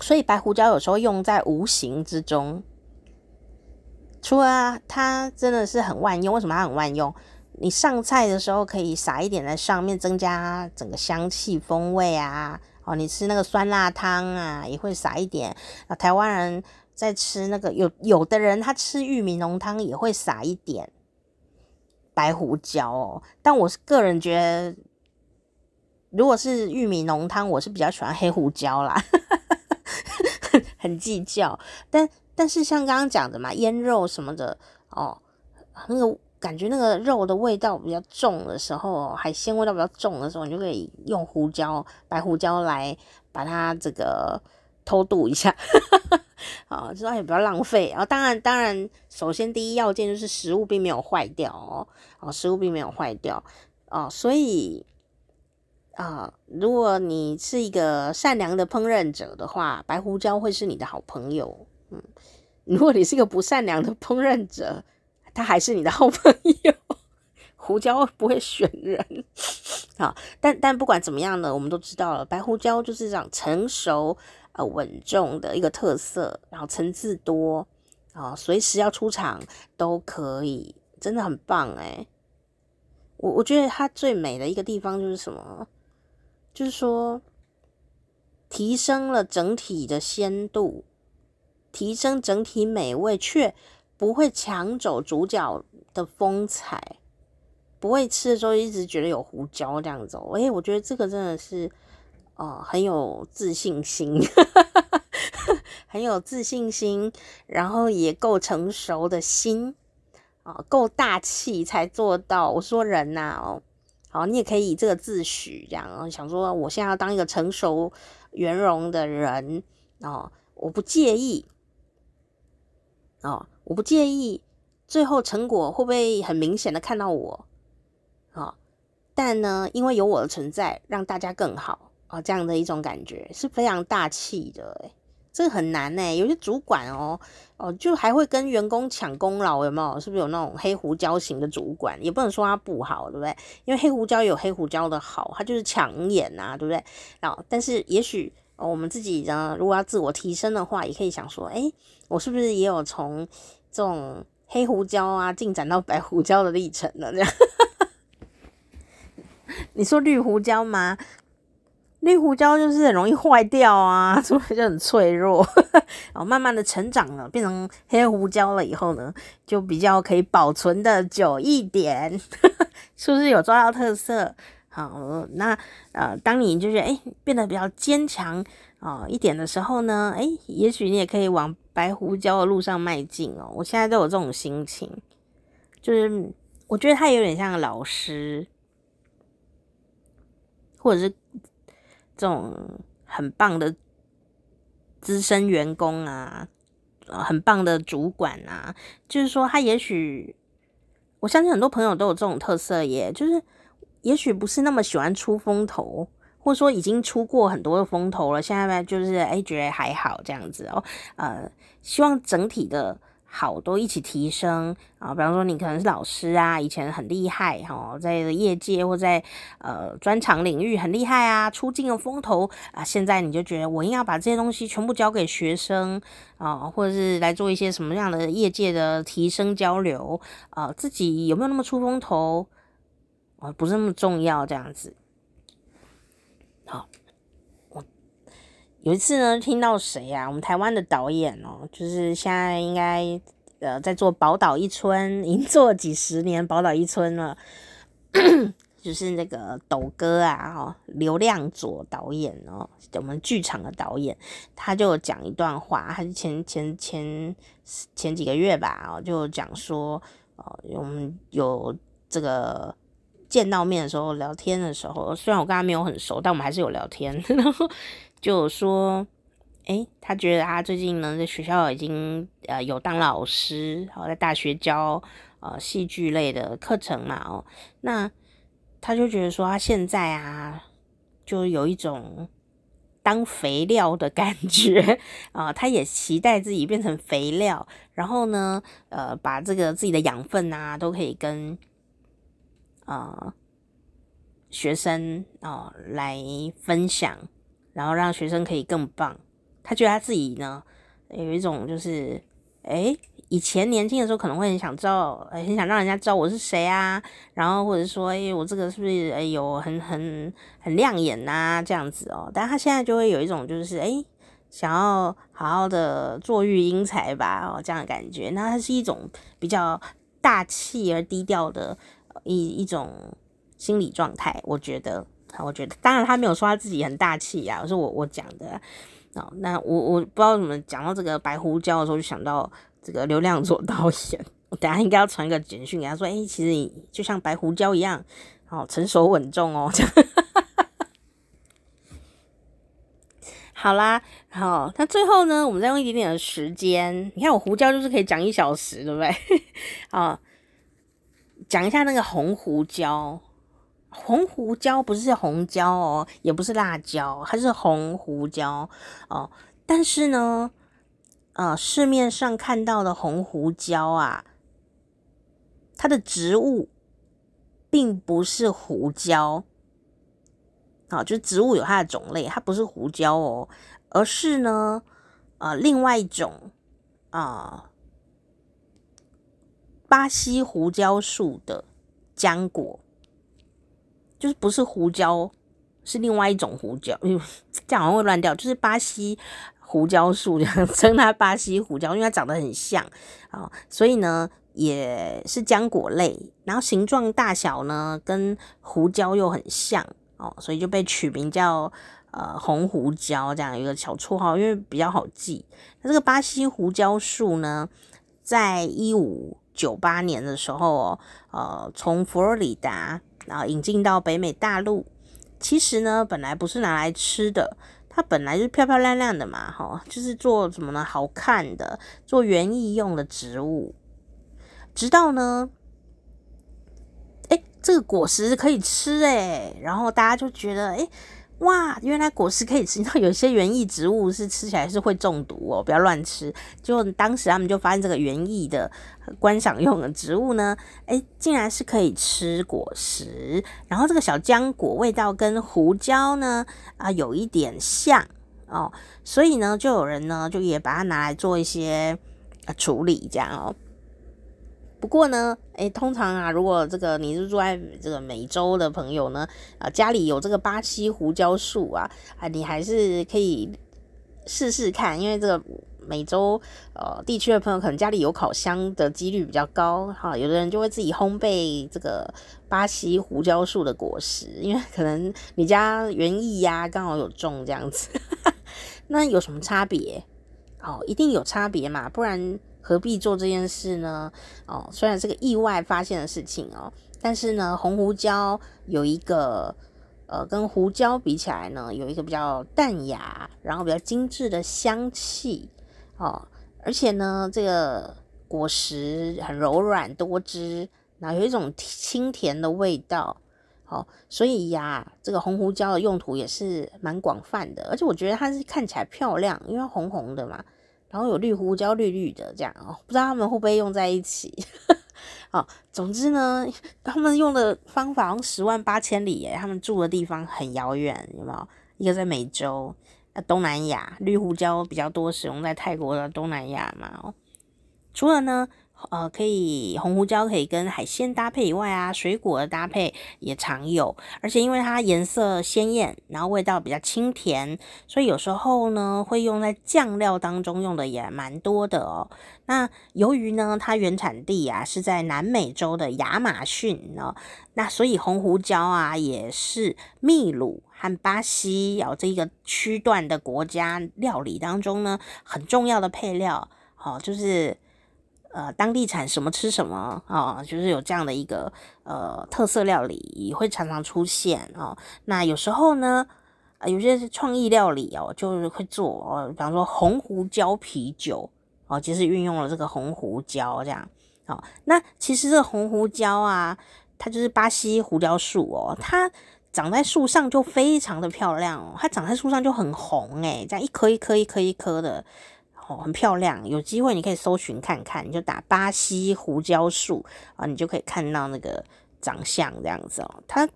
所以白胡椒有时候用在无形之中，除了它真的是很万用。为什么它很万用？你上菜的时候可以撒一点在上面，增加整个香气风味啊。哦，你吃那个酸辣汤啊，也会撒一点。啊，台湾人在吃那个有有的人他吃玉米浓汤也会撒一点白胡椒哦。但我是个人觉得，如果是玉米浓汤，我是比较喜欢黑胡椒啦。很计较，但但是像刚刚讲的嘛，腌肉什么的哦，那个感觉那个肉的味道比较重的时候，海鲜味道比较重的时候，你就可以用胡椒、白胡椒来把它这个偷渡一下，啊，知道也不要浪费。然后当然当然，首先第一要件就是食物并没有坏掉哦，哦，食物并没有坏掉哦，所以。啊，如果你是一个善良的烹饪者的话，白胡椒会是你的好朋友。嗯，如果你是一个不善良的烹饪者，他还是你的好朋友。胡椒不会选人。好，但但不管怎么样呢，我们都知道了，白胡椒就是这样成熟、呃稳重的一个特色，然后层次多啊，随时要出场都可以，真的很棒哎。我我觉得它最美的一个地方就是什么？就是说，提升了整体的鲜度，提升整体美味，却不会抢走主角的风采，不会吃的时候一直觉得有胡椒这样子。哎，我觉得这个真的是，哦、很有自信心，很有自信心，然后也够成熟的心，啊、够大气才做到。我说人呐、哦。好，你也可以以这个自诩，这样想说，我现在要当一个成熟圆融的人哦，我不介意哦，我不介意，最后成果会不会很明显的看到我啊？但呢，因为有我的存在，让大家更好啊，这样的一种感觉是非常大气的，诶这个很难呢，有些主管哦哦，就还会跟员工抢功劳，有没有？是不是有那种黑胡椒型的主管？也不能说他不好，对不对？因为黑胡椒有黑胡椒的好，他就是抢眼呐，对不对？哦，但是也许我们自己呢，如果要自我提升的话，也可以想说，诶，我是不是也有从这种黑胡椒啊进展到白胡椒的历程了？这样，你说绿胡椒吗？绿胡椒就是很容易坏掉啊，所以就很脆弱。然后慢慢的成长了，变成黑胡椒了以后呢，就比较可以保存的久一点，是不是有抓到特色？好，那呃，当你就是诶变得比较坚强啊一点的时候呢，诶也许你也可以往白胡椒的路上迈进哦。我现在都有这种心情，就是我觉得他有点像老师，或者是。这种很棒的资深员工啊，很棒的主管啊，就是说他也许，我相信很多朋友都有这种特色耶，就是也许不是那么喜欢出风头，或者说已经出过很多的风头了，现在呢就是哎觉得还好这样子哦，呃，希望整体的好都一起提升啊。比方说，你可能是老师啊，以前很厉害哈，在业界或在呃专长领域很厉害啊，出尽了风头啊。现在你就觉得我应该把这些东西全部交给学生啊，或者是来做一些什么样的业界的提升交流啊，自己有没有那么出风头啊，不是那么重要这样子。好。有一次呢，听到谁呀、啊？我们台湾的导演哦，就是现在应该呃在做宝岛一村，已经做了几十年宝岛一村了，就是那个抖哥啊，哈，刘亮佐导演哦，我们剧场的导演，他就讲一段话，他是前前前前几个月吧，哦，就讲说，哦，我们有这个见到面的时候聊天的时候，虽然我跟他没有很熟，但我们还是有聊天，然后。就说，哎、欸，他觉得他最近呢，在学校已经呃有当老师，好在大学教呃戏剧类的课程嘛，哦，那他就觉得说他现在啊，就有一种当肥料的感觉啊、他也期待自己变成肥料，然后呢，呃，把这个自己的养分啊，都可以跟啊、学生啊、来分享。然后让学生可以更棒，他觉得他自己呢有一种就是，诶，以前年轻的时候可能会很想知道，很想让人家知道我是谁啊，然后或者说，诶，我这个是不是诶有很很很亮眼呐、这样子哦，但他现在就会有一种就是，诶，想要好好的坐育英才吧，哦，这样的感觉，那它是一种比较大气而低调的一一种心理状态，我觉得。我觉得，当然他没有说他自己很大气呀，是我我讲的啊。那我我不知道怎么讲到这个白胡椒的时候，就想到这个刘亮佐 导演。我等下应该要传一个简讯给他说，哎，其实你就像白胡椒一样，哦，成熟稳重哦。好啦，好，那最后呢，我们再用一点点的时间，你看我胡椒就是可以讲一小时，对不对？好，讲一下那个红胡椒。红胡椒不是红椒哦，也不是辣椒，它是红胡椒哦。但是呢，呃，市面上看到的红胡椒啊，它的植物并不是胡椒，啊、哦，就是植物有它的种类，它不是胡椒哦，而是呢，呃，另外一种啊、巴西胡椒树的浆果。就是不是胡椒，是另外一种胡椒，因为这样好像会乱掉。就是巴西胡椒树这样 称它巴西胡椒，因为它长得很像啊、哦，所以呢也是浆果类，然后形状大小呢跟胡椒又很像哦，所以就被取名叫呃红胡椒这样一个小绰号，因为比较好记。那这个巴西胡椒树呢，在一五九八年的时候哦，呃，从佛罗里达。然后引进到北美大陆，其实呢，本来不是拿来吃的，它本来就漂漂亮亮的嘛，哈，就是做什么呢？好看的，做园艺用的植物。直到呢，哎，这个果实可以吃哎，然后大家就觉得哎。哇，原来果实可以吃，你知道有些园艺植物是吃起来是会中毒哦，不要乱吃。就当时他们就发现这个园艺的观赏用的植物呢，诶，竟然是可以吃果实，然后这个小浆果味道跟胡椒呢啊有一点像哦，所以呢就有人呢就也把它拿来做一些处理这样哦。不过呢，诶，通常啊，如果这个你是住在这个美洲的朋友呢，啊，家里有这个巴西胡椒树啊，啊，你还是可以试试看，因为这个美洲呃地区的朋友可能家里有烤箱的几率比较高哈，有的人就会自己烘焙这个巴西胡椒树的果实，因为可能你家园艺呀刚好有种这样子，那有什么差别？哦，一定有差别嘛，不然。何必做这件事呢？哦，虽然是个意外发现的事情哦，但是呢，红胡椒有一个呃，跟胡椒比起来呢，有一个比较淡雅，然后比较精致的香气哦，而且呢，这个果实很柔软多汁，然后有一种清甜的味道，哦，所以呀，这个红胡椒的用途也是蛮广泛的，而且我觉得它是看起来漂亮，因为红红的嘛。然后有绿胡椒绿绿的这样哦，不知道他们会不会用在一起。哦，总之呢，他们用的方法十万八千里耶，他们住的地方很遥远，有没有？一个在美洲，啊，东南亚，绿胡椒比较多使用在泰国的东南亚嘛。哦，除了呢。呃，可以红胡椒可以跟海鲜搭配以外啊，水果的搭配也常有，而且因为它颜色鲜艳，然后味道比较清甜，所以有时候呢会用在酱料当中，用的也蛮多的哦。那由于呢它原产地啊是在南美洲的亚马逊呢，那所以红胡椒啊也是秘鲁和巴西哦这个区段的国家料理当中呢很重要的配料，好、哦、就是。呃，当地产什么吃什么啊、就是有这样的一个呃特色料理会常常出现哦。那有时候呢，呃、有些是创意料理哦，就是会做哦，比方说红胡椒啤酒哦，其实运用了这个红胡椒这样。哦，那其实这个红胡椒啊，它就是巴西胡椒树哦，它长在树上就非常的漂亮哦，它长在树上就很红诶，这样一颗一颗一颗一颗的。哦，很漂亮，有机会你可以搜寻看看，你就打巴西胡椒树啊，你就可以看到那个长相这样子哦。它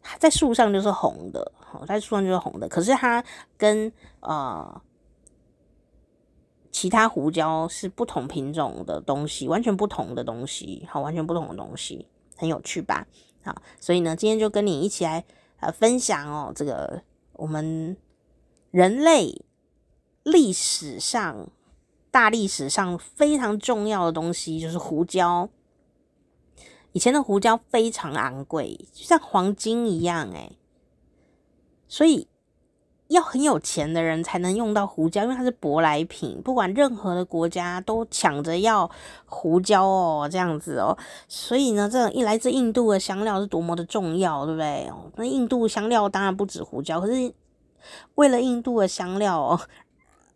它在树上就是红的，哦，在树上就是红的，可是它跟呃其他胡椒是不同品种的东西，完全不同的东西，好，完全不同的东西，很有趣吧？好，所以呢，今天就跟你一起来呃分享哦，这个我们人类。历史上，大历史上非常重要的东西就是胡椒。以前的胡椒非常昂贵，就像黄金一样，诶，所以要很有钱的人才能用到胡椒，因为它是舶来品，不管任何的国家都抢着要胡椒哦，这样子哦。所以呢，这一来自印度的香料是多么的重要，对不对？那印度香料当然不止胡椒，可是为了印度的香料。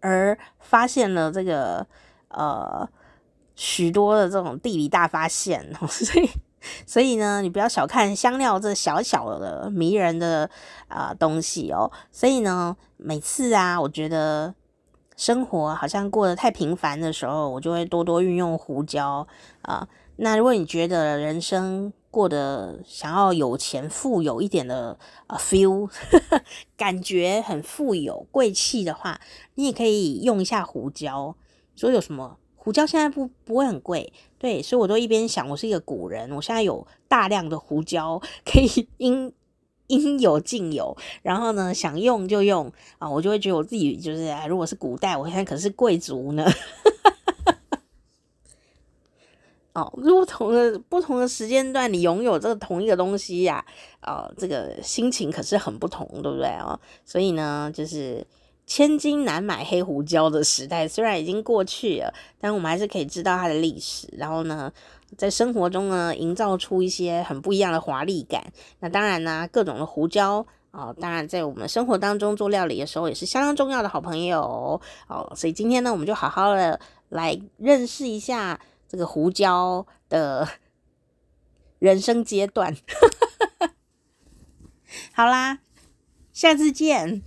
而发现了这个呃许多的这种地理大发现，所以所以呢，你不要小看香料这小小的迷人的啊、东西哦。所以呢，每次啊，我觉得生活好像过得太平凡的时候，我就会多多运用胡椒啊、那如果你觉得人生，过得想要有钱富有一点的啊 feel，感觉很富有贵气的话，你也可以用一下胡椒。所以有什么胡椒现在不不会很贵，对，所以我都一边想，我是一个古人，我现在有大量的胡椒可以应应有尽有，然后呢想用就用啊，我就会觉得我自己就是如果是古代，我现在可是贵族呢。哦，不同的不同的时间段，你拥有这个同一个东西呀、哦，这个心情可是很不同，对不对哦？所以呢，就是千金难买黑胡椒的时代，虽然已经过去了，但我们还是可以知道它的历史。然后呢，在生活中呢，营造出一些很不一样的华丽感。那当然呢，各种的胡椒哦，当然在我们生活当中做料理的时候，也是相当重要的好朋友哦。所以今天呢，我们就好好的来认识一下。这个胡椒的人生阶段，好啦，下次见。